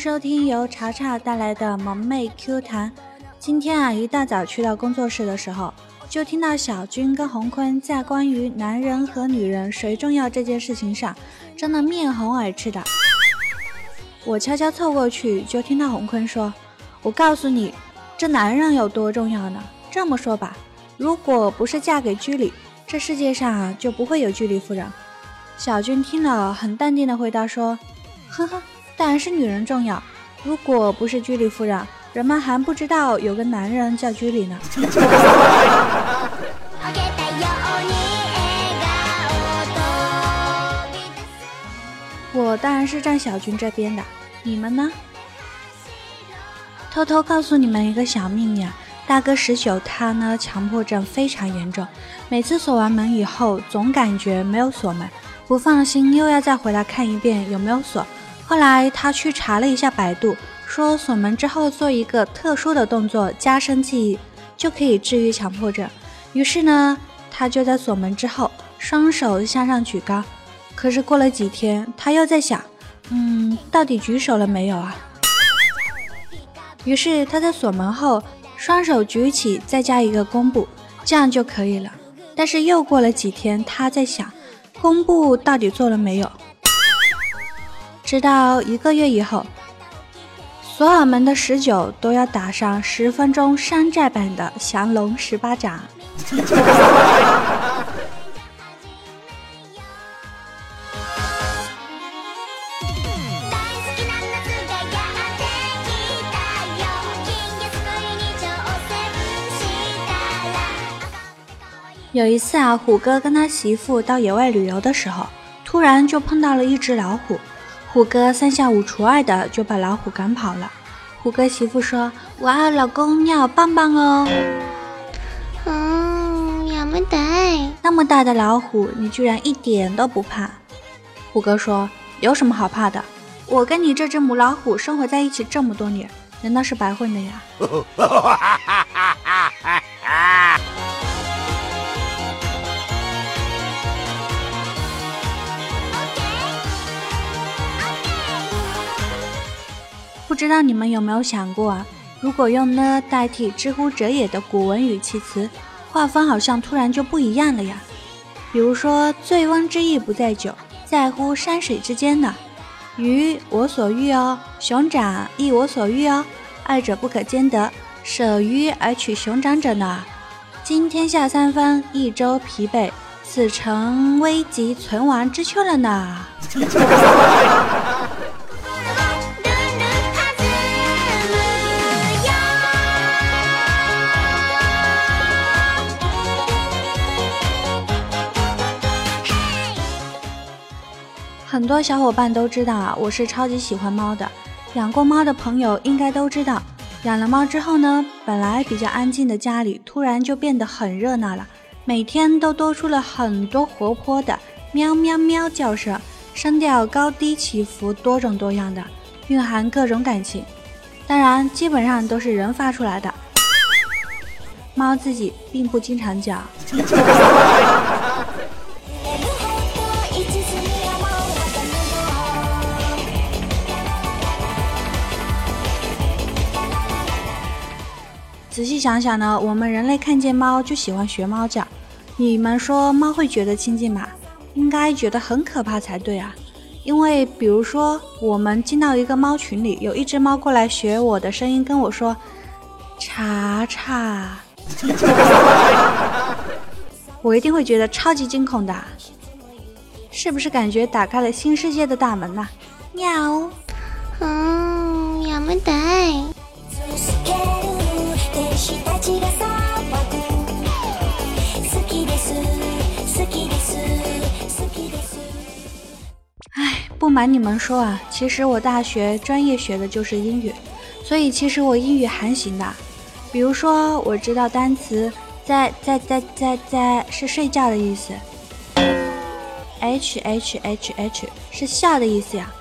收听由查查带来的萌妹 Q 弹。今天啊，一大早去到工作室的时候，就听到小军跟洪坤在关于男人和女人谁重要这件事情上争得面红耳赤的。我悄悄凑过去，就听到洪坤说：“我告诉你，这男人有多重要呢？这么说吧，如果不是嫁给居里，这世界上啊就不会有居里夫人。”小军听了，很淡定的回答说：“呵呵，当然是女人重要。如果不是居里夫人，人们还不知道有个男人叫居里呢。”我当然是站小军这边的，你们呢？偷偷告诉你们一个小秘密啊，大哥十九他呢强迫症非常严重，每次锁完门以后总感觉没有锁门，不放心又要再回来看一遍有没有锁。后来他去查了一下百度，说锁门之后做一个特殊的动作加深记忆就可以治愈强迫症。于是呢，他就在锁门之后双手向上举高。可是过了几天，他又在想，嗯，到底举手了没有啊？于是他在锁门后，双手举起，再加一个弓步，这样就可以了。但是又过了几天，他在想，弓步到底做了没有？直到一个月以后，所有门的十九都要打上十分钟山寨版的降龙十八掌。有一次啊，虎哥跟他媳妇到野外旅游的时候，突然就碰到了一只老虎。虎哥三下五除二的就把老虎赶跑了。虎哥媳妇说：“哇，老公你好棒棒哦！”嗯，要么得。那么大的老虎，你居然一点都不怕？虎哥说：“有什么好怕的？我跟你这只母老虎生活在一起这么多年，难道是白混的呀？” 知道你们有没有想过啊？如果用呢代替“知乎者也”的古文语气词，画风好像突然就不一样了呀。比如说“醉翁之意不在酒，在乎山水之间”呢，“鱼我所欲哦，熊掌亦我所欲哦，二者不可兼得，舍鱼而取熊掌者呢？今天下三分，一周疲惫，此诚危急存亡之秋了呢。很多小伙伴都知道啊，我是超级喜欢猫的。养过猫的朋友应该都知道，养了猫之后呢，本来比较安静的家里突然就变得很热闹了，每天都多出了很多活泼的喵喵喵叫声，声调高低起伏，多种多样的，蕴含各种感情。当然，基本上都是人发出来的，猫自己并不经常叫。仔细想想呢，我们人类看见猫就喜欢学猫叫。你们说猫会觉得亲近吗？应该觉得很可怕才对啊！因为比如说，我们进到一个猫群里，有一只猫过来学我的声音跟我说“查查”，我一定会觉得超级惊恐的。是不是感觉打开了新世界的大门呢？喵！嗯，要么得。哎，不瞒你们说啊，其实我大学专业学的就是英语，所以其实我英语还行的。比如说，我知道单词在在在在在是睡觉的意思，h h h h 是笑的意思呀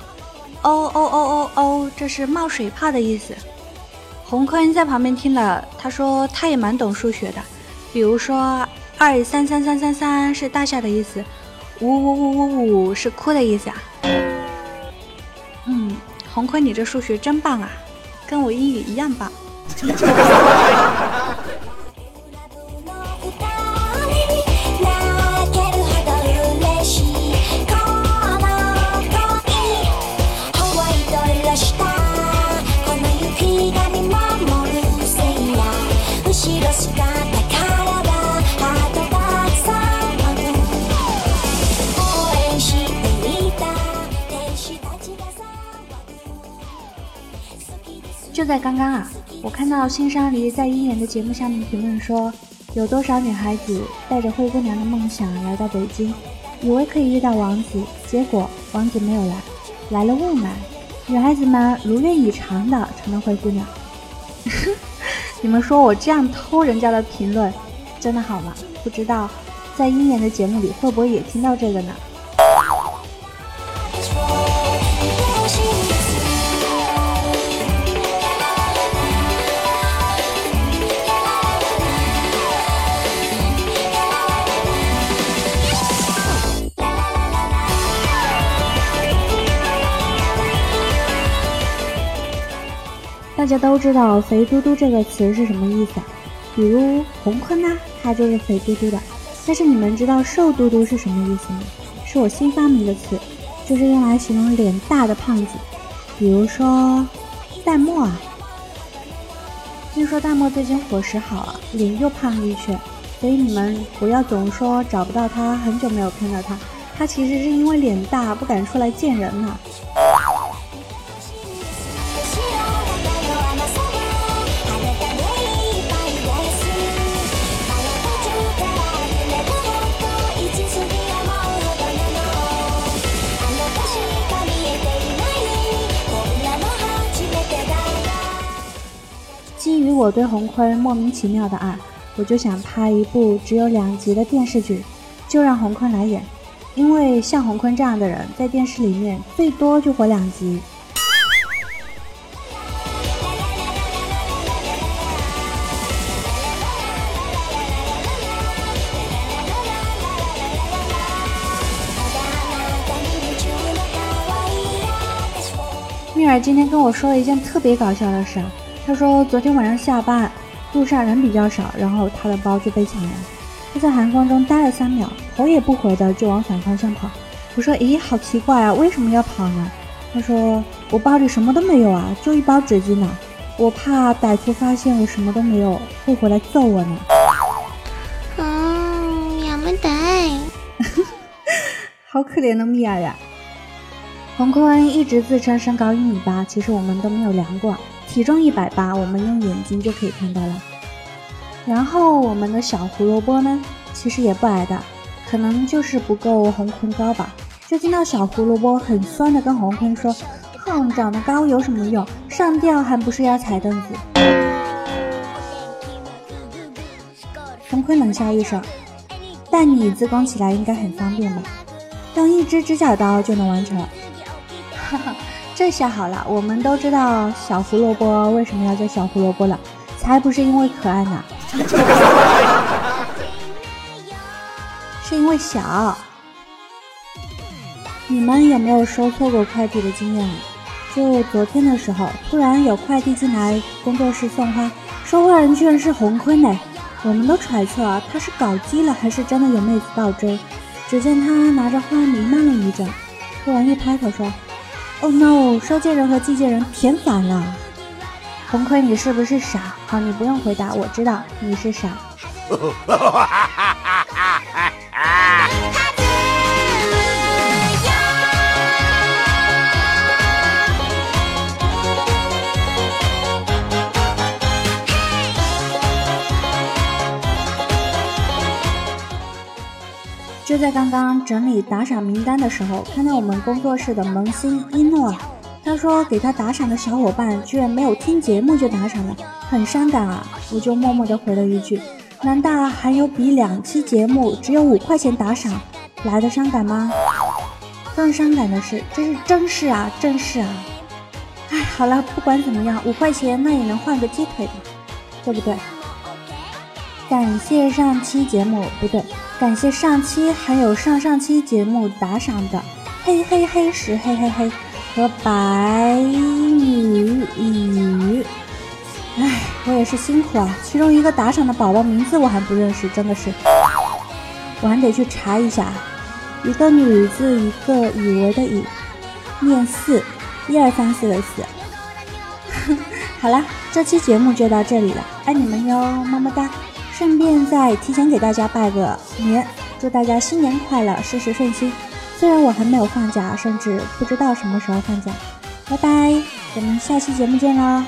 ，o o o o o 这是冒水泡的意思。洪坤在旁边听了，他说他也蛮懂数学的，比如说二三三三三三是大笑的意思，五五五五五是哭的意思啊。嗯，洪坤，你这数学真棒啊，跟我英语一样棒。就在刚刚啊，我看到新山梨在鹰眼的节目下面评论说，有多少女孩子带着灰姑娘的梦想来到北京，以为可以遇到王子，结果王子没有来，来了雾霾，女孩子们如愿以偿的成了灰姑娘。你们说我这样偷人家的评论，真的好吗？不知道在鹰眼的节目里会不会也听到这个呢？大家都知道“肥嘟嘟”这个词是什么意思啊？比如红坤呐，他就是肥嘟嘟的。但是你们知道“瘦嘟嘟”是什么意思吗？是我新发明的词，就是用来形容脸大的胖子。比如说淡漠啊，听说淡漠最近伙食好啊，脸又胖了一圈。所以你们不要总说找不到他，很久没有看到他，他其实是因为脸大不敢出来见人呢。基我对洪坤莫名其妙的爱，我就想拍一部只有两集的电视剧，就让洪坤来演。因为像洪坤这样的人，在电视里面最多就活两集。蜜儿今天跟我说了一件特别搞笑的事。他说昨天晚上下班，路上人比较少，然后他的包就被抢了。他在寒风中待了三秒，头也不回的就往反方向跑。我说：“咦，好奇怪啊，为什么要跑呢？”他说：“我包里什么都没有啊，就一包纸巾呢。我怕歹徒发现我什么都没有，会回来揍我呢。”嗯，亚麻得，好可怜的米娅呀。洪坤一直自称身高一米八，其实我们都没有量过。体重一百八，我们用眼睛就可以看到了。然后我们的小胡萝卜呢，其实也不矮的，可能就是不够红坤高吧。就听到小胡萝卜很酸的跟红坤说：“哼，长得高有什么用？上吊还不是要踩凳子？”红坤冷笑一声：“但你自宫起来应该很方便吧？用一支指甲刀就能完成。”哈哈。这下好了，我们都知道小胡萝卜为什么要叫小胡萝卜了，才不是因为可爱呢，是因为小。你们有没有收错过快递的经验？就昨天的时候，突然有快递进来工作室送花，收货人居然是洪坤呢。我们都揣测啊，他是搞基了还是真的有妹子倒追？只见他拿着花弥漫了一阵，突然一拍口说。Oh no！收件人和寄件人填反了。红葵，你是不是傻？好，你不用回答，我知道你是傻。就在刚刚整理打赏名单的时候，看到我们工作室的萌新一诺，他说给他打赏的小伙伴居然没有听节目就打赏了，很伤感啊！我就默默的回了一句：难道还有比两期节目只有五块钱打赏来的伤感吗？更伤感的是，这是正事啊，正事啊！哎，好了，不管怎么样，五块钱那也能换个鸡腿，对不对？感谢上期节目，不对。感谢上期还有上上期节目打赏的嘿嘿嘿石嘿嘿嘿，和白羽羽。唉，我也是辛苦啊！其中一个打赏的宝宝名字我还不认识，真的是，我还得去查一下。一个女字，一个以为的以，念四，一二三四的四。好了，这期节目就到这里了，爱你们哟，么么哒！顺便再提前给大家拜个年，祝大家新年快乐，事事顺心。虽然我还没有放假，甚至不知道什么时候放假。拜拜，我们下期节目见喽！